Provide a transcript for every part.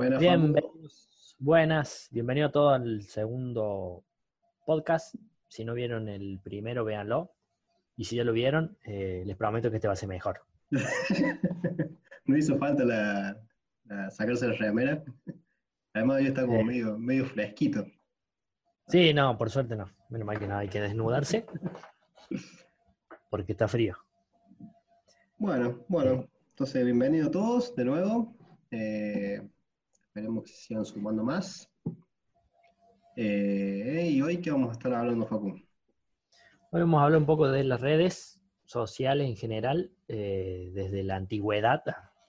Buenas, Bienvenidos, buenas, bienvenido a todos al segundo podcast. Si no vieron el primero, véanlo. Y si ya lo vieron, eh, les prometo que este va a ser mejor. no hizo falta la, la- sacarse la remera. Además, hoy está como Sí. medio, medio fresquito. Sí, no, por suerte no. Menos mal que no hay que desnudarse. Porque está frío. Bueno, bueno, entonces bienvenidos todos de nuevo. Eh, esperemos que se sigan sumando más. Eh, y hoy, ¿qué vamos a estar hablando, Facu? Hoy vamos a hablar un poco de las redes sociales en general, eh, desde la antigüedad,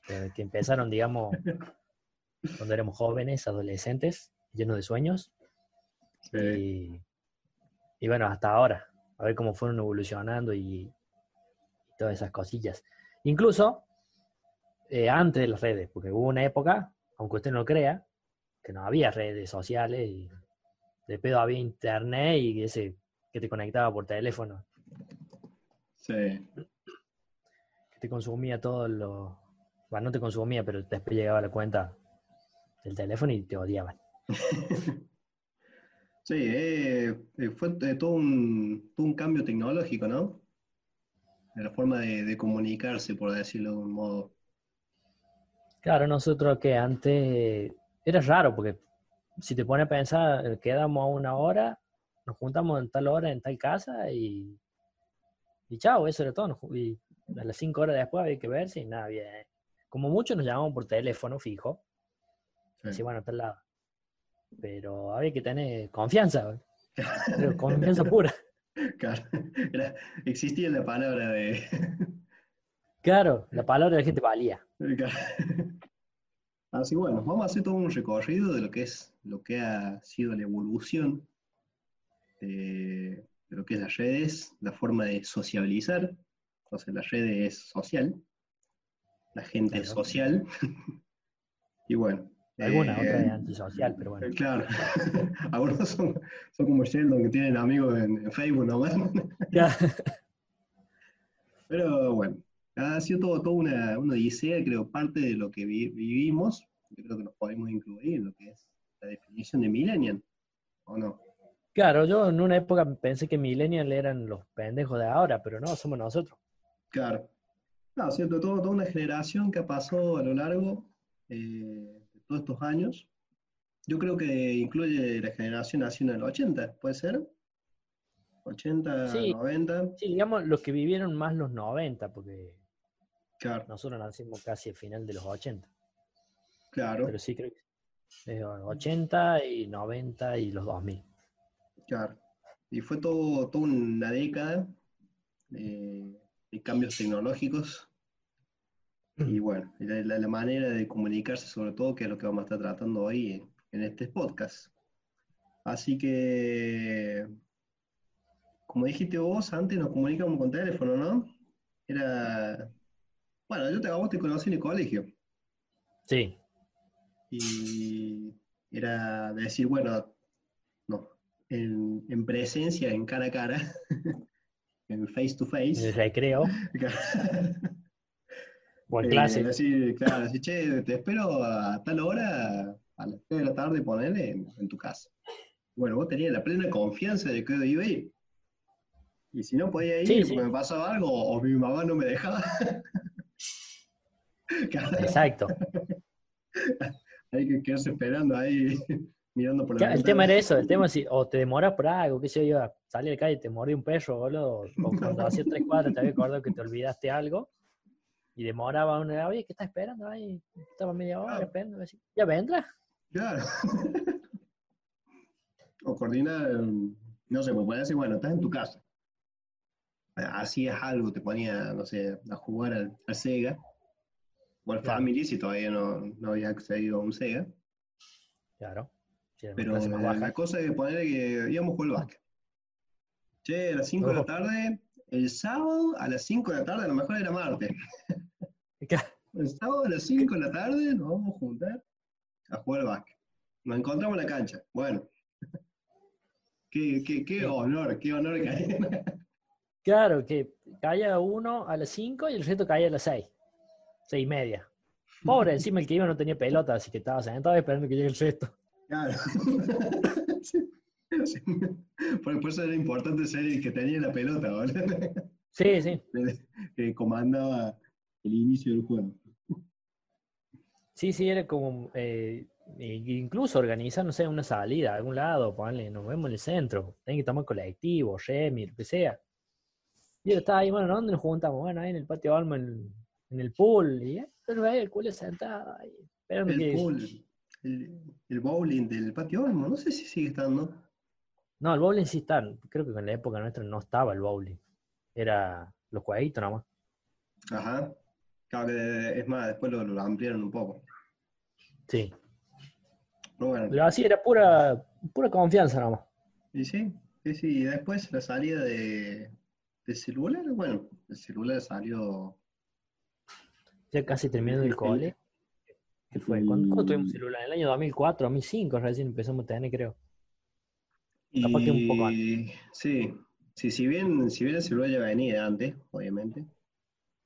eh, que empezaron, digamos, cuando éramos jóvenes, adolescentes, llenos de sueños. Y, y bueno, hasta ahora, a ver cómo fueron evolucionando y, y todas esas cosillas. Incluso antes de las redes, porque hubo una época, aunque usted no lo crea, que no había redes sociales y de pedo había internet y ese que te conectaba por teléfono, Sí, que te consumía todo lo... Bueno, no te consumía, pero después llegaba la cuenta del teléfono y te odiaban. sí, eh, eh, fue eh, todo un, todo un cambio tecnológico, ¿no? De la forma de, de comunicarse, por decirlo de un modo. Claro, nosotros que antes era raro, porque si te pones a pensar, eh, quedamos a una hora, nos juntamos en tal hora, en tal casa y, y chao, eso era todo. Y a las cinco horas después había que verse y nada, bien. Como mucho nos llamamos por teléfono fijo, Sí. así bueno, a tal lado. Pero había que tener confianza, pero confianza pura. Claro, era- existía la palabra de... Claro, la palabra de la gente valía. Así bueno, vamos a hacer todo un recorrido de lo que es lo que ha sido la evolución de, de lo que es las redes, la forma de sociabilizar. Entonces, la red es social, la gente es social. y bueno. Alguna, eh, otra es antisocial, pero bueno. eh, Claro, algunos son, son como Sheldon que tienen amigos en, en Facebook nomás. Pero bueno, ha sido todo, toda una, una odisea, creo, parte de lo que vi- vivimos. Yo creo que nos podemos incluir en lo que es la definición de millennial, ¿o no? Claro, yo en una época pensé que millennials eran los pendejos de ahora, pero no, somos nosotros. Claro. No, cierto, todo, toda una generación que ha pasado a lo largo eh, de todos estos años. Yo creo que incluye la generación nacida en el 80, ¿puede ser? 80, Sí. 90, Sí, digamos los que vivieron más los 90, porque claro, nosotros nacimos casi al final de los 80. claro, Pero sí creo que eh, 80 y 90 y los 2000. claro. Y fue todo, toda una década de, de cambios tecnológicos. Y bueno, la, la- la manera de comunicarse sobre todo, que es lo que vamos a estar tratando hoy en, en este podcast. Así que, como dijiste vos, antes nos comunicábamos con teléfono, ¿no? Era, bueno, yo te, a vos te conocí en el colegio. Sí, Y era decir, bueno, no, en, en presencia, en cara a cara, en face to en el face. recreo o en Eh, clase. decir, claro, decir, che, te espero a tal hora, a las 3 de la tarde, ponele en, en tu casa. Bueno, vos tenías la plena confianza de que yo iba a ir. Y si no podía ir, Sí, porque sí. me pasaba algo, o mi mamá no me dejaba. Claro, Exacto. hay que quedarse esperando ahí, mirando por la Claro, El tema era eso, el tema es si o te demoras por algo, qué sé yo, a la calle y te mordió un perro, boludo, o cuando hacía tres cuadras te había acordado que te olvidaste algo y demoraba una, oye, ¿qué estás esperando? Ahí estaba media hora Claro. esperando, así, ya vendrá. Claro. O coordinar, mm, no sé, pues puede decir, bueno, estás en tu casa. Hacías algo, te ponía, no sé, a jugar al, al Sega, o al Claro. Family, si todavía no, no había accedido a un Sega. Claro. sí, Pero más baja. la cosa es poner que íbamos a jugar al básquet. Che, a las 5 de la Ojo. tarde, el sábado a las 5 de la tarde, a lo mejor era martes. El sábado a las 5 de la tarde nos vamos a juntar a jugar al básquet. Nos encontramos en la cancha. Bueno. Qué, qué, qué honor, qué honor que hay. Claro, que caía uno a las 5 y el resto caía a las 6. Seis y media. Pobre, encima el que iba no tenía pelota, así que estaba sentado esperando que llegue el sexto. Claro. Sí. Por, por eso era importante ser el que tenía la pelota, ¿vale? Sí, sí. que comandaba el inicio del juego. Sí, sí, era como, eh, incluso organizar, no sé, una salida a algún lado, ponle, nos vemos en el centro, tienen que tomar colectivo, Remi, lo que sea. Y yo estaba ahí, bueno, ¿dónde nos juntamos? Bueno, ahí en el patio Alma, en, en el pool, y el culo sentado El que... pool, el, el bowling del patio Olmo, no sé si sigue estando. No, el bowling sí está, creo que en la época nuestra no estaba el bowling, era los jueguitos nomás. Ajá. Claro que es más, después lo, lo ampliaron un poco. Sí, Pero bueno, pero así era pura, pura confianza nomás. y sí, sí, sí. Y después la salida de, de celular, bueno, el celular salió. Ya casi terminando el cole. ¿Qué fue? ¿Cuándo, cuándo tuvimos celular? En el año 2004, 2005 recién empezamos a tener, creo. Capaz que un poco Y sí, sí, si bien, si bien el celular ya venía de antes, obviamente,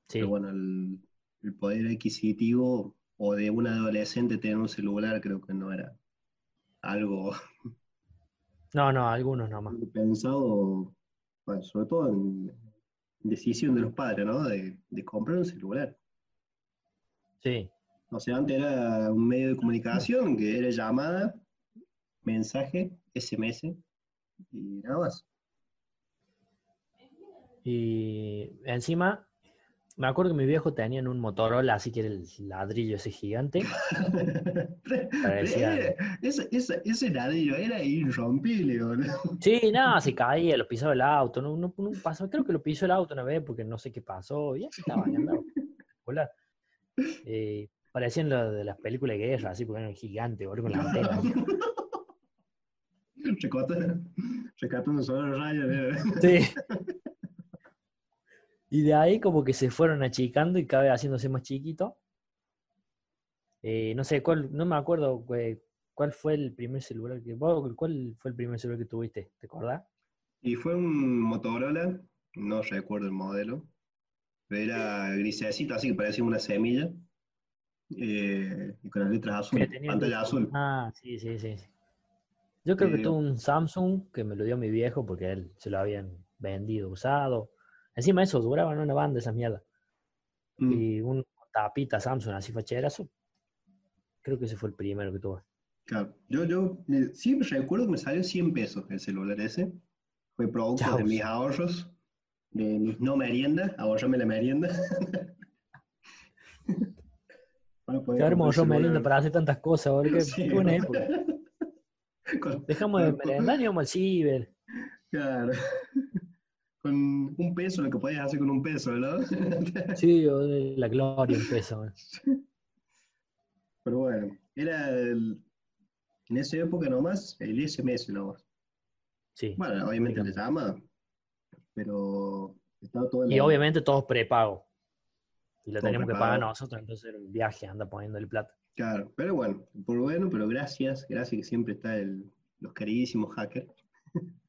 Sí, pero bueno, el, el poder adquisitivo o de un adolescente tener un celular creo que no era algo no, no, algunos nomás. pensado, bueno, sobre todo en decisión de los padres, ¿no? De, de comprar un celular. Sí, O sea, antes era un medio de comunicación que era llamada, mensaje, SMS y nada más. y encima, me acuerdo que mi viejo tenía un Motorola, así que era el ladrillo ese gigante. Parecía- Era- ese, ese, ese ladrillo era irrompible, boludo. Sí, nada, se caía, lo pisaba el auto, no, no, no pasó, creo que lo pisó el auto una vez porque no sé qué pasó, y estaba, andaba. Volar. Eh, parecían lo de las películas de guerra, así porque eran gigantes, boludo, con la antena. Recota- Rescatando solo los rayos. ¿eh? Sí. Y de ahí como que se fueron achicando y cada vez haciéndose más chiquito. Eh, no sé, cuál, no me acuerdo eh, cuál fue el primer celular que cuál fue el primer celular que tuviste, ¿te acordás? Y fue un Motorola, no recuerdo el modelo, era grisecito, así que parecía una semilla, eh, y con las letras Que azules, pantalla azul. Ah, sí, sí, sí. Yo creo que Eh, tuve un Samsung que me lo dio mi viejo porque él se lo habían vendido usado. Encima eso, duraban una banda esas mierdas. Mm, Y un tapita Samsung así facherazo. Creo que ese fue el primero que tuve. claro. Yo, yo sí recuerdo que me salió 100 pesos el celular ese. Fue producto de mis ahorros, de mis no meriendas, ahorrame la merienda. Poder Qué hermoso merienda para hacer tantas cosas. Qué, Sí, buena época. Con- Dejamos de merendar y vamos al ciber. Claro. Con un peso, lo que podías hacer con un peso, ¿no? Sí, la gloria un peso. Pero bueno, era el- en esa época nomás el SMS nomás. Sí. Bueno, obviamente le llama, pero estaba todo Y la- obviamente todos prepago. Y lo Todo teníamos que pagar nosotros, entonces un viaje, anda poniéndole plata. Claro, pero bueno, por bueno, pero gracias, gracias que siempre está el, los queridísimos hackers.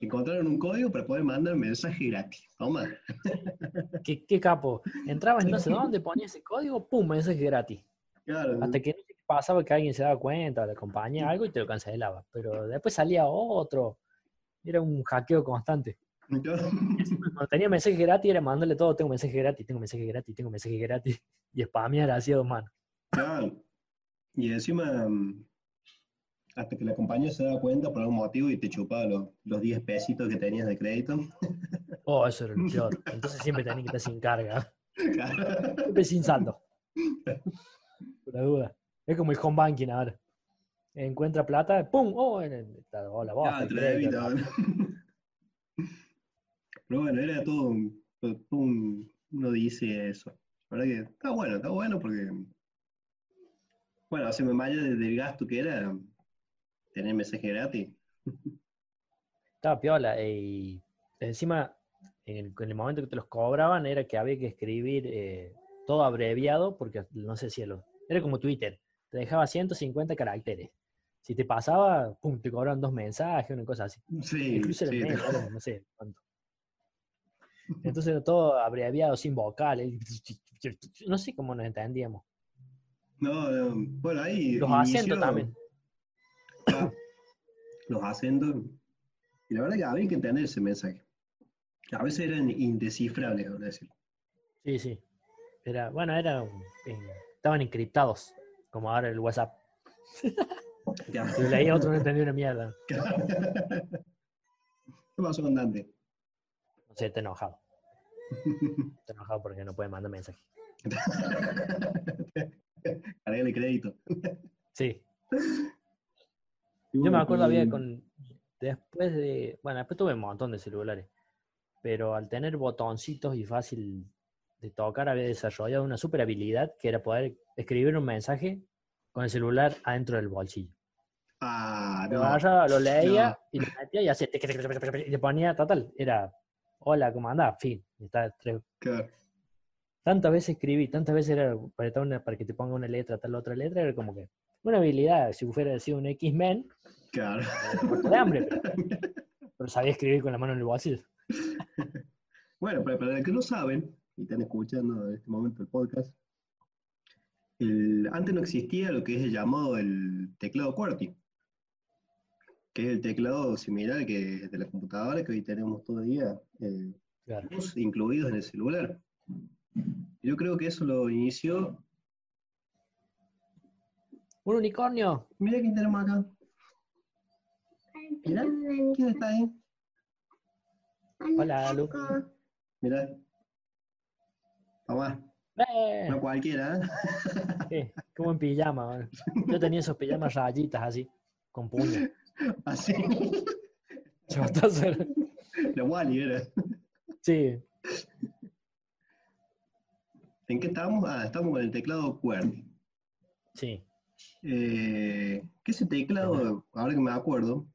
Encontraron un código para poder mandar mensaje gratis. Toma. ¿Qué, qué capo? Entrabas en no sé dónde, ponías ese código, pum, mensaje gratis. Claro, Hasta que no sé qué pasaba que alguien se daba cuenta, le acompañaba algo y te lo cancelaba. Pero después salía otro. Era un hackeo constante. Cuando tenía mensaje gratis era mandarle todo, tengo mensaje gratis, tengo mensaje gratis, tengo mensaje gratis. Y spamear así a dos manos. claro. Y encima, mm, hasta que la compañía se daba cuenta por algún motivo y te chupaba los, los 10 pesitos que tenías de crédito. Oh, eso era lo peor. Entonces siempre tenía que estar sin carga. Claro. Siempre sin saldo. Por la duda. Es como el home banking ahora. Encuentra plata, ¡pum! ¡Oh! En el, hola, vos, Ah, crédito, debito. Pero bueno, era todo un, todo un- uno dice eso. La verdad que está bueno, está bueno porque, bueno, se me malla desde el gasto que era tener mensaje gratis. Estaba piola. Y encima, en el, en el momento que te los cobraban, era que había que escribir eh, todo abreviado, porque no sé si lo. Era como Twitter. Te dejaba 150 caracteres. Si te pasaba, pum, te cobraban dos mensajes, una cosa así. Sí, Incluso sí, menos, no sé cuánto. Entonces era todo abreviado, sin vocales. No sé cómo nos entendíamos. No, no, bueno, ahí. Los inició- acentos también. Ah, los acentos. Y la verdad que había que entender ese mensaje. A veces eran indescifrables, por decir. Sí, sí. Era, bueno, era, estaban encriptados, como ahora el WhatsApp. Si leía otro no entendía una mierda. ¿Qué pasó con Dante? No sé, está enojado. Está enojado porque no puede mandar mensaje. Cargale crédito. Sí. Yo me acuerdo, había y- con. Después de. Bueno, después tuve un montón de celulares. Pero al tener botoncitos y fácil de tocar, había desarrollado una super habilidad que era poder escribir un mensaje con el celular adentro del bolsillo. Ah, Lo no. agarraba, lo leía No. y lo metía y hacía. Y le ponía total. Era. Hola, ¿cómo andás? Fin. Y está tres- Claro. Tantas veces escribí, tantas veces era para, una- para que te ponga una letra, tal otra letra, era como que una habilidad. Si hubiera sido un X-Men, Claro. muerto de hambre, pero, pero sabía escribir con la mano en el bolsillo. Bueno, para, para los que no saben, y están escuchando en este momento el podcast, el- antes no existía lo que es el llamado el teclado QWERTY, que es el teclado similar que de la computadora que hoy tenemos todo el día, eh, Claro. incluidos en el celular. Yo creo que eso lo inició. ¡Un unicornio! Mira quién tenemos acá. Mira, ¿quién está ahí? Hola, Lu. Mira. Tomá, ¡Eh! no cualquiera, ¿eh? Sí, como en pijama. Yo tenía esos pijamas rayitas así, con puño. Así. Era- La Wally era. Sí, ¿En qué estamos? Ah, estamos con el teclado QWERTY. sí. Eh, que ese teclado, ahora que me acuerdo,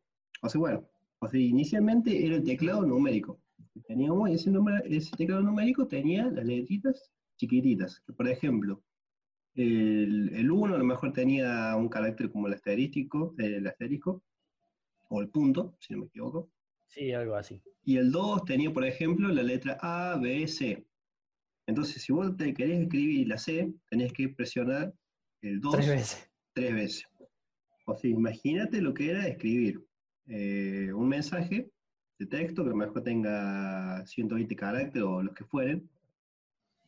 o sea, bueno, o sea, inicialmente era el teclado numérico. Teníamos ese, número- ese teclado numérico tenía las letritas chiquititas. que, por ejemplo, el, el 1 a lo mejor tenía un carácter como el asterístico, el asterisco, o el punto, si no me equivoco. Sí, algo así. Y el 2 tenía, por ejemplo, la letra A, B, C. Entonces, si vos te querés escribir la C, tenés que presionar el 2 Tres veces. tres veces. O sea, imagínate lo que era escribir eh, un mensaje de texto que a lo mejor tenga 120 caracteres o los que fueren,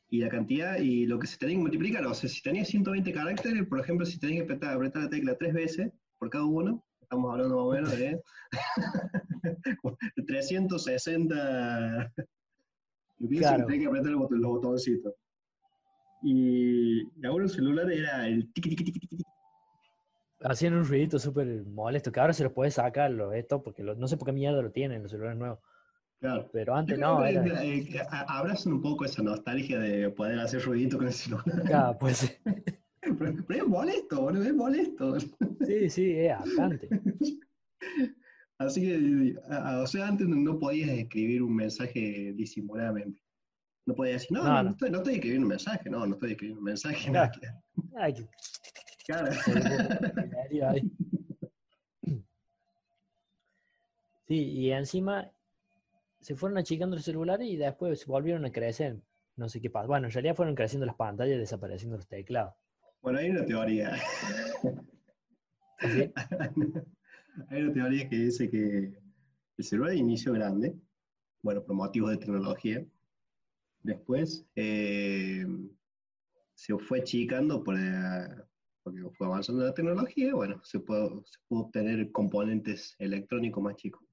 y la cantidad y lo que se tenía que multiplicar. O sea, si tenía 120 caracteres, por ejemplo, si tenías que apretar, apretar la tecla tres veces por cada uno, estamos hablando más o menos de, de 360 veces Claro. que apretar los, bot- los botoncitos. Y, y ahora el celular era el tiqui tiqui tiqui tiqui Hacían un ruidito súper molesto, que ahora se los puede sacar lo- esto, porque lo- no sé por qué mierda lo tienen los celulares nuevos. Claro. Pero antes no, era. eh, abrazan un poco esa nostalgia de poder hacer ruidito con el celular. Ah, pues Pero, pero es molesto, boludo, es molesto. sí, sí, es bastante. Así que, o sea, antes no- podías escribir un mensaje disimuladamente. No podías decir, no, No, no, estoy, no estoy escribiendo un mensaje, no, no estoy escribiendo un mensaje. Claro. que-. Sí, y encima se fueron achicando los celulares y después volvieron a crecer. No sé qué pasa. Bueno, en realidad fueron creciendo las pantallas y desapareciendo los teclados. Bueno, hay una teoría. Así, Hay una teoría que dice que el celular de inicio grande, bueno, por motivos de tecnología, después eh, se fue achicando por, eh, porque fue avanzando la tecnología, bueno, se pudo, se pudo obtener componentes electrónicos más chicos.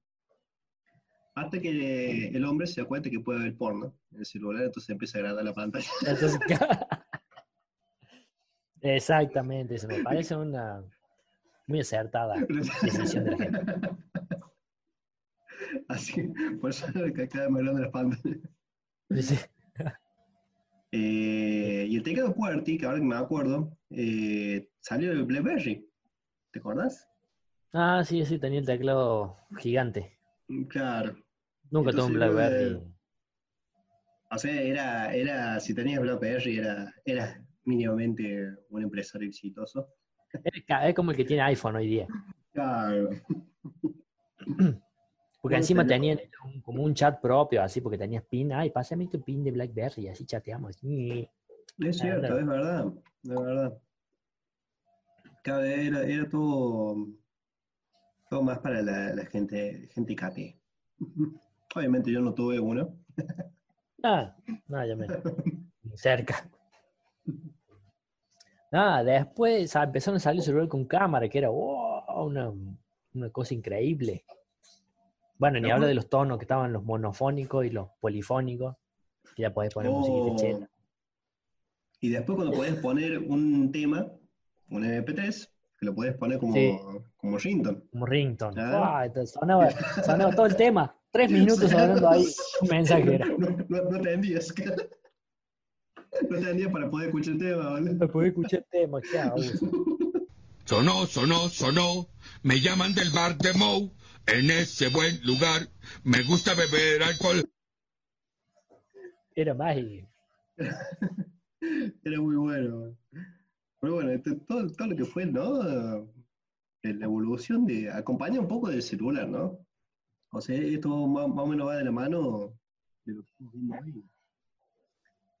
Hasta que el hombre se da cuenta que puede ver porno en el celular, entonces empieza a agrandar la pantalla. Entonces, exactamente, eso me parece una muy acertada decisión de la gente. Así, por eso que vez más grande la pantalla. Dice, Eh, y el teclado QWERTY, que ahora que me acuerdo, eh, salió del BlackBerry. ¿Te acordás? Ah, sí, sí, tenía el teclado gigante. Claro. Nunca tuve un BlackBerry. O sea, era, era, si tenías BlackBerry, era, era mínimamente un empresario exitoso. Es como el que tiene iPhone hoy día. Claro. Porque encima tenían un- como un chat propio, así, porque tenías pin. Ay, pásame tu pin de BlackBerry, así chateamos. Es cierto, es verdad, es verdad. Era, era todo, todo más para la, la gente, gente cate. Obviamente yo no tuve uno. Ah, no, ya me. cerca. Nada, después ah, empezaron a salir celular con cámara, que era wow, una, una cosa increíble. Bueno, ni hablo de los tonos que estaban los monofónicos y los polifónicos. Que ya podés poner música Oh. chela. Y después cuando podés poner un tema, un MP3, que lo podés poner como, Sí. como ringtone. Como. Guau, entonces sonaba, sonaba todo el tema. Tres minutos hablando ahí. Un mensaje era. No, no, no te envías. No te envías para poder escuchar el tema, ¿vale? No podía escuchar el tema, qué abuso. Sonó, sonó, sonó. Me llaman del bar de Moe. En ese buen lugar me gusta beber alcohol. Era más y Era muy bueno. Pero bueno, este- todo, todo lo que fue, ¿no? Eh, La evolución de. acompaña un poco del celular, ¿no? O sea, esto más, más o menos va de la mano de lo que estamos viendo hoy.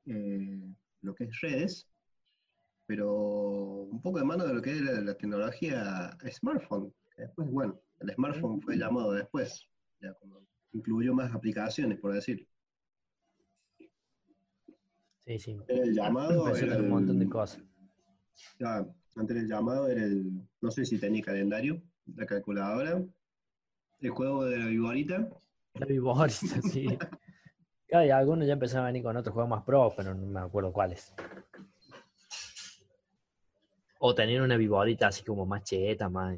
Eh, lo que es redes, pero un poco de mano de lo que es la, la tecnología smartphone. que Después, bueno, el smartphone fue llamado después, ya cuando incluyó más aplicaciones, por decir. Sí, sí. El llamado era con un montón de el- cosas. Ya, antes del llamado era el, no sé si tenía calendario, la calculadora, el juego de la viborita, La viborita, sí. Y algunos ya empezaron a venir con otros juegos más pro, pero no me acuerdo cuáles. O tener una viborita así como más cheta, más.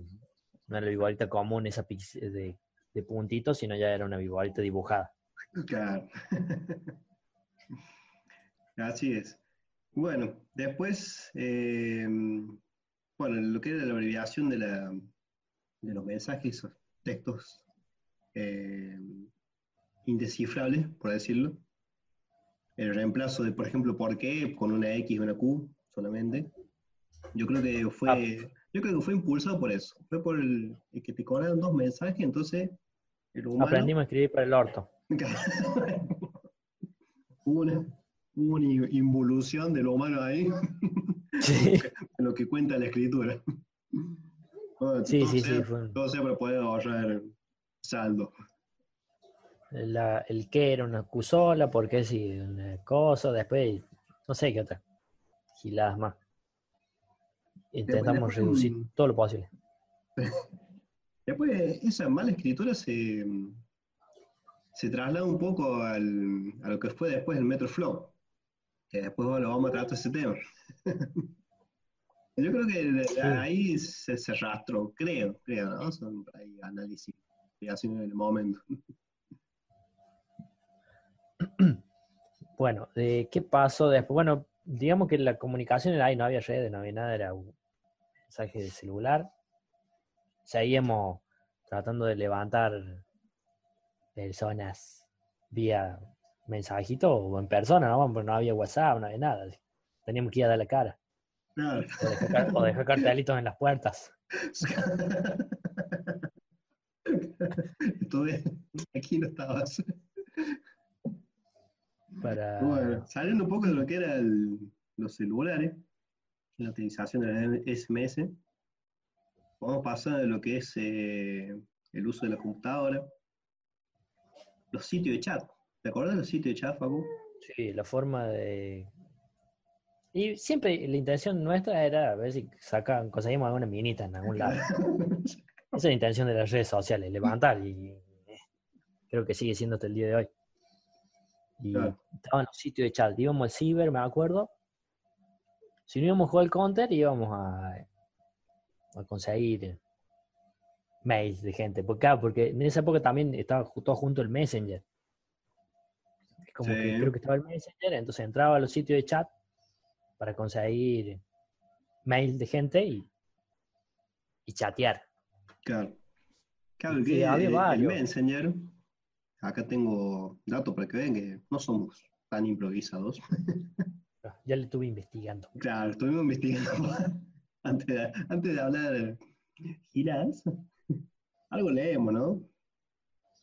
No era la viborita común, esa pix- de, de puntitos, sino ya era una viborita dibujada. claro. Así es. Bueno, después, eh, bueno, lo que era la abreviación de, la, de los mensajes, esos textos eh, indescifrables, por decirlo. El reemplazo de, por ejemplo, por qué con una X y una Q solamente. Yo creo que fue, yo creo que fue impulsado por eso. Fue por el, el que te cobraron dos mensajes, entonces el humano Aprendimos a escribir para el orto. una, una involución del humano ahí, Sí, en lo que cuenta la escritura. Bueno, sí, todo sí, sea- sí. Fue, Todo sea para poder ahorrar saldo. La- el que era una cusola, porque sí, una cosa, después, no sé qué otra. Giladas más. Intentamos después, reducir todo lo posible. Después, esa mala escritura se, se traslada un poco al, a lo que fue después el Metroflow, que después lo vamos a tratar ese tema. Yo creo que ahí se, se arrastró, creo, creo, ¿no? Son por ahí análisis hacen en el momento. Bueno, ¿de ¿qué pasó después? Bueno, digamos que la comunicación era ahí, no había redes, no había nada, era un mensaje de celular. Seguíamos tratando de levantar personas vía mensajito o en persona, ¿no? Porque no había WhatsApp, no había nada. Teníamos que ir a dar la cara. Claro. O dejar, car- o dejar cartelitos en las puertas. Estuve, aquí no estabas. Para... Bueno, saliendo un poco de lo que eran los celulares, la utilización de la SMS, vamos a pasar a lo que es eh, el uso de la computadora, los sitios de chat. ¿Te acuerdas de los sitios de chat, Facu? Sí, la forma de... Y siempre la intención nuestra era a ver si sacan, conseguimos alguna minita en algún lado. Esa es la intención de las redes sociales, levantar y eh, creo que sigue siendo hasta el día de hoy. Y Claro. estaban los sitios de chat, íbamos al ciber, me acuerdo. Si no íbamos a jugar el counter, íbamos a, a conseguir mails de gente. Porque, claro, porque en esa época también estaba todo junto el Messenger. Es como que creo que estaba el Messenger, entonces entraba a los sitios de chat para conseguir mails de gente y, y chatear. Claro. Claro, Sí, que había el. Messenger, acá tengo datos para que vean que no somos tan improvisados. Ya le estuve investigando. Claro, estuvimos investigando antes de, antes de hablar giras. Algo leemos, ¿no?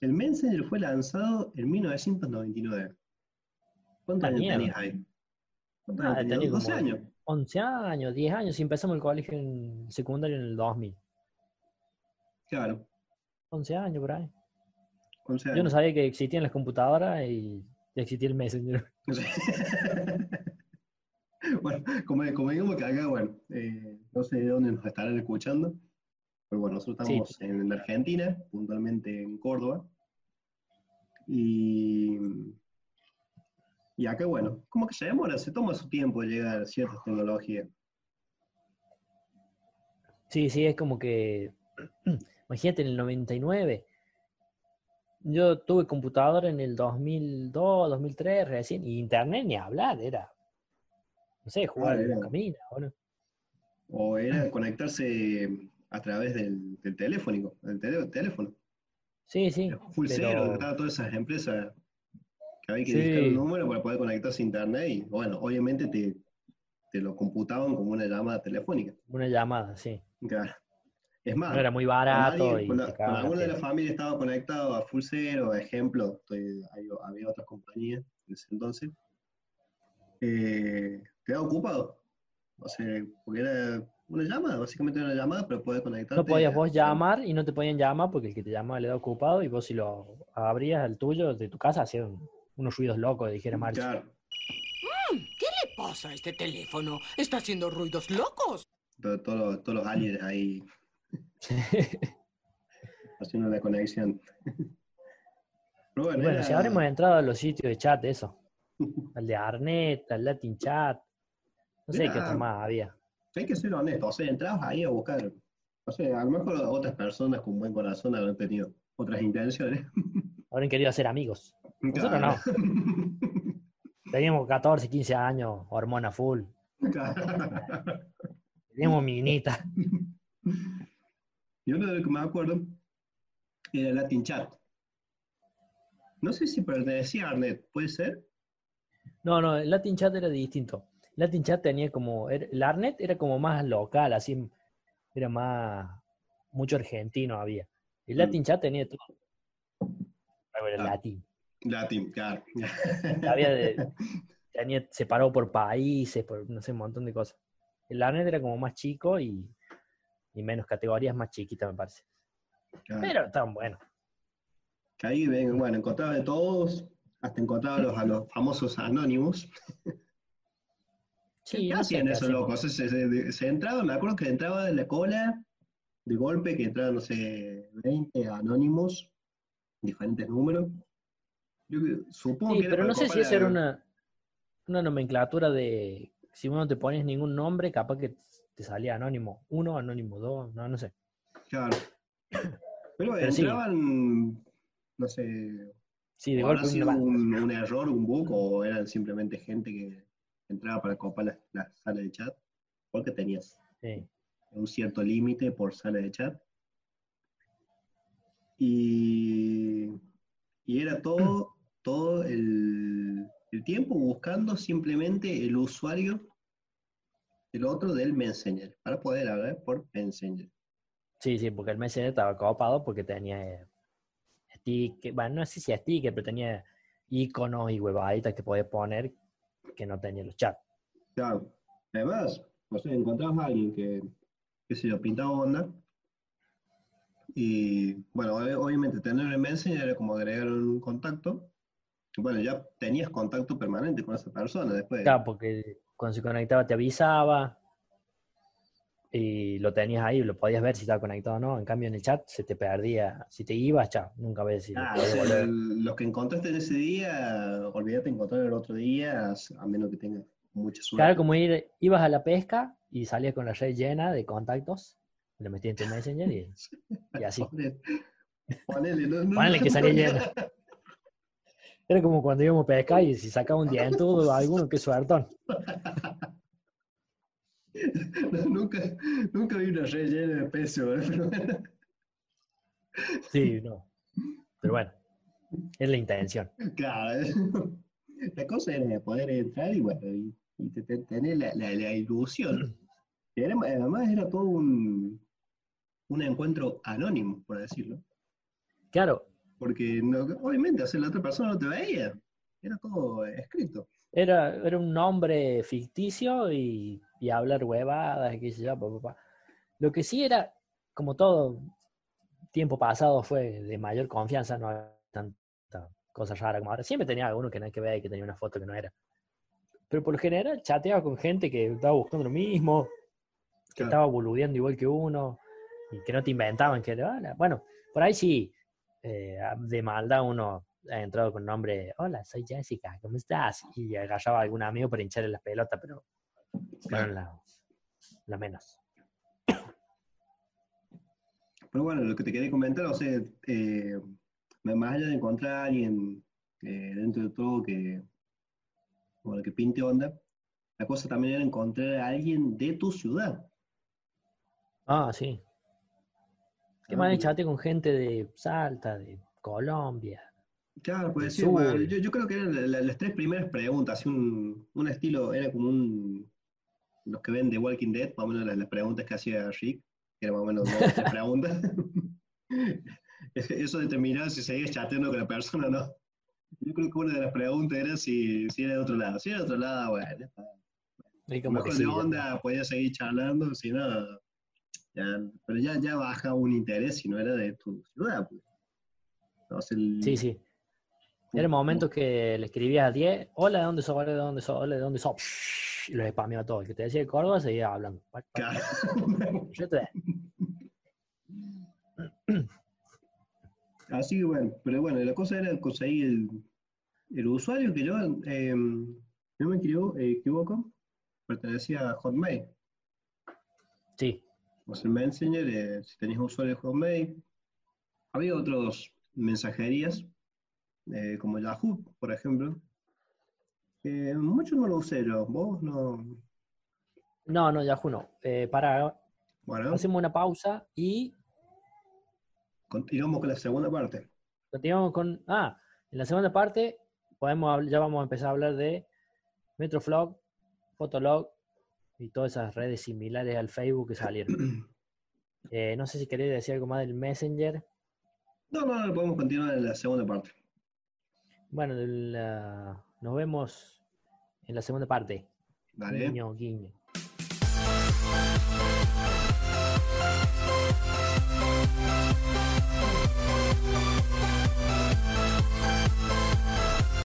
El Messenger fue lanzado en 1999. ¿Cuántos Ah, años tenías ahí? ¿Cuántos Ah, años tenía? tenía 12 como años. 11 años, 10 años, y empezamos el colegio en secundario en el 2000. Claro, 11 años por ahí. 11 Yo no sabía que existían las computadoras y existía el Messenger. bueno, como, como digamos que acá, bueno, eh, no sé de dónde nos estarán escuchando, pero bueno, nosotros Sí. estamos en Argentina, puntualmente en Córdoba, y, y acá, bueno, como que se demora, se toma su tiempo llegar a ciertas tecnologías. Sí, sí, es como que, imagínate, en el 99, yo tuve computadora en el 2002, 2003 recién, y internet ni hablar, era, no sé, jugar Ah, en era. camina, ¿o no? O era conectarse a través del, del telefónico, del tele- teléfono. Sí, sí, Full pero- todas esas empresas que había que Sí. buscar un número para poder conectarse a internet y bueno, obviamente te, te lo computaban como una llamada telefónica. una llamada, sí. Claro. Es más, No era muy cuando barato alguien- y cagaban la alguno de la familia estaba conectado a full cero, ejemplo, estoy- hay- había otras compañías en ese entonces, eh, quedaba ocupado. O sea, porque era una llamada, básicamente era una llamada, pero puedes conectarte. No podías vos llamar y no te podían llamar porque el que te llamaba le da ocupado y vos si lo abrías al tuyo de tu casa hacían unos ruidos locos, dijera March. Claro, ¿Qué le pasa a este teléfono? Está haciendo ruidos locos. to- todos los- todos los aliens ahí haciendo la conexión. Pero bueno, Bueno, era- si habremos entrado a los sitios de chat, eso. Al de Arnet, al Latin Chat. No sé qué otro más había. hay que ser honesto, o sea, entrabas ahí a buscar, o sea, a lo mejor otras personas con buen corazón habrán tenido otras intenciones. Habrán querido hacer amigos. Nosotros Claro. Teníamos 14, 15 años, hormona full. Claro. Teníamos minita. Y uno de lo que me acuerdo era Latin Chat. No sé si pertenecía a Arnet, ¿puede ser? No, no, el Latin Chat era distinto. Latin Chat tenía como. el Arnet era como más local, así. Era más. Mucho argentino había. El Mm. Latin Chat tenía todo. Algo era Ah. latín. Latin, claro. Había de- tenía separado por países, por no sé, un montón de cosas. El Arnet era como más chico y, y menos categorías más chiquitas, me parece. Claro. Pero estaban buenos. Que ahí, ven, bueno, encontraba de todos, hasta encontraba a los, a los famosos anónimos. Sí, ¿Qué no sé hacían esos locos? Se, se, se entraba, me acuerdo que entraba de la cola, de golpe, que entraban, no sé, 20 anónimos, diferentes números. Yo supongo Sí, que era pero no sé si esa era una, una nomenclatura de si uno no te pones ningún nombre, capaz que te salía anónimo uno, anónimo dos, no, no sé. Claro. Pero, Pero sí. entraban, no sé, Sí, de golpe sido un, un error, un bug, o eran simplemente gente que entraba para copar la, la sala de chat, porque tenías sí. un cierto límite por sala de chat. Y, y era todo, todo el, el tiempo buscando simplemente el usuario, el otro del Messenger, para poder hablar por Messenger. Sí, sí, porque el Messenger estaba copado porque tenía eh, sticker, bueno, no sé si sticker, pero tenía iconos y huevaditas que podías poner que no tenía los chats. Claro. Además, no sé, encontrabas a alguien que, qué sé yo, pintaba onda. Y bueno, ob- obviamente tener el Messenger era como agregar un contacto. Bueno, ya tenías contacto permanente con esa persona después. Claro, porque cuando se conectaba te avisaba y lo tenías ahí, lo podías ver si estaba conectado o no. En cambio, en el chat se te perdía. Si te ibas, chao, nunca ves si lo Ah, podías o sea, volver. el- los que encontraste en ese día, olvídate encontrar el otro día, a menos que tengas mucha suerte. Claro, como ir, ibas a la pesca y salías con la red llena de contactos, lo metías en tu Messenger y, y así. Ponele, no, no- Ponele que salía lleno. Era como cuando íbamos a pescar y si sacaba un dientudo alguno, qué suertón. no, nunca, nunca vi una red llena de peso, ¿verdad? Pero bueno. Sí, no. Pero bueno, es la intención. Claro, la cosa era poder entrar y bueno, y, y te- te- tener la, la- la ilusión. Y era- además era todo un, un encuentro anónimo, por decirlo. Claro, Porque no- obviamente, sea, la otra persona no te veía. Era todo escrito. Era, era un nombre ficticio y, y hablar huevadas, y qué sé yo, pa. Lo que sí era, como todo tiempo pasado, fue de mayor confianza, no había tanta cosa rara como ahora. Siempre tenía alguno que nada que ver y que tenía una foto que no era. Pero por lo general chateaba con gente que estaba buscando lo mismo, que Claro. estaba boludeando igual que uno, y que no te inventaban que bueno, por ahí sí, eh, de maldad uno ha entrado con nombre, hola, soy Jessica, ¿cómo estás? Y agarraba a algún amigo para hincharle las pelotas, pero fueron la menos. Pero bueno, lo que te quería comentar, o sea, eh, más allá de encontrar a alguien eh, dentro de todo que, bueno, que pinte onda, la cosa también era encontrar a alguien de tu ciudad. Ah, sí. ¿Qué Ah, más porque- chate con gente de Salta, de Colombia? Claro, pues sí, bueno, yo, yo creo que eran la- la- las tres primeras preguntas, un, un estilo, era como un, los que ven The Walking Dead, más o menos las, las preguntas que hacía Rick, que era más o menos dos, tres preguntas. Eso determinaba si seguías chateando con la persona o no. Yo creo que una de las preguntas era si, si era de otro lado. Si era de otro lado, bueno, está. Que mejor de onda podía seguir charlando, si no, ya, pero ya, ya baja un interés si no era de tu ciudad. Pues. Entonces, el- Sí, sí. Era el momento que le escribías a 10, hola, ¿de dónde sos? Hola, ¿de dónde sos? Hola, ¿de dónde sos? Y lo spameaba todo. El que te decía de Córdoba seguía hablando. Yo te- Así que bueno, pero bueno, la cosa era conseguir el, el usuario que yo, eh, no me eh, equivoco, pertenecía a Hotmail. Sí, O sea, el Messenger, eh, si tenías usuario de Hotmail. Había otros mensajerías, eh, como Yahoo, por ejemplo. que muchos no lo usé yo, vos no. no, no, Yahoo no. Eh, para, Bueno, hacemos una pausa y continuamos con la segunda parte. continuamos con. Ah, en la segunda parte podemos, ya vamos a empezar a hablar de Metroflog, Fotolog y todas esas redes similares al Facebook que salieron. Eh, no sé si queréis decir algo más del Messenger. No, no, no, podemos continuar en la segunda parte. Bueno, nos vemos en la segunda parte. Dale. Guiño, guiño.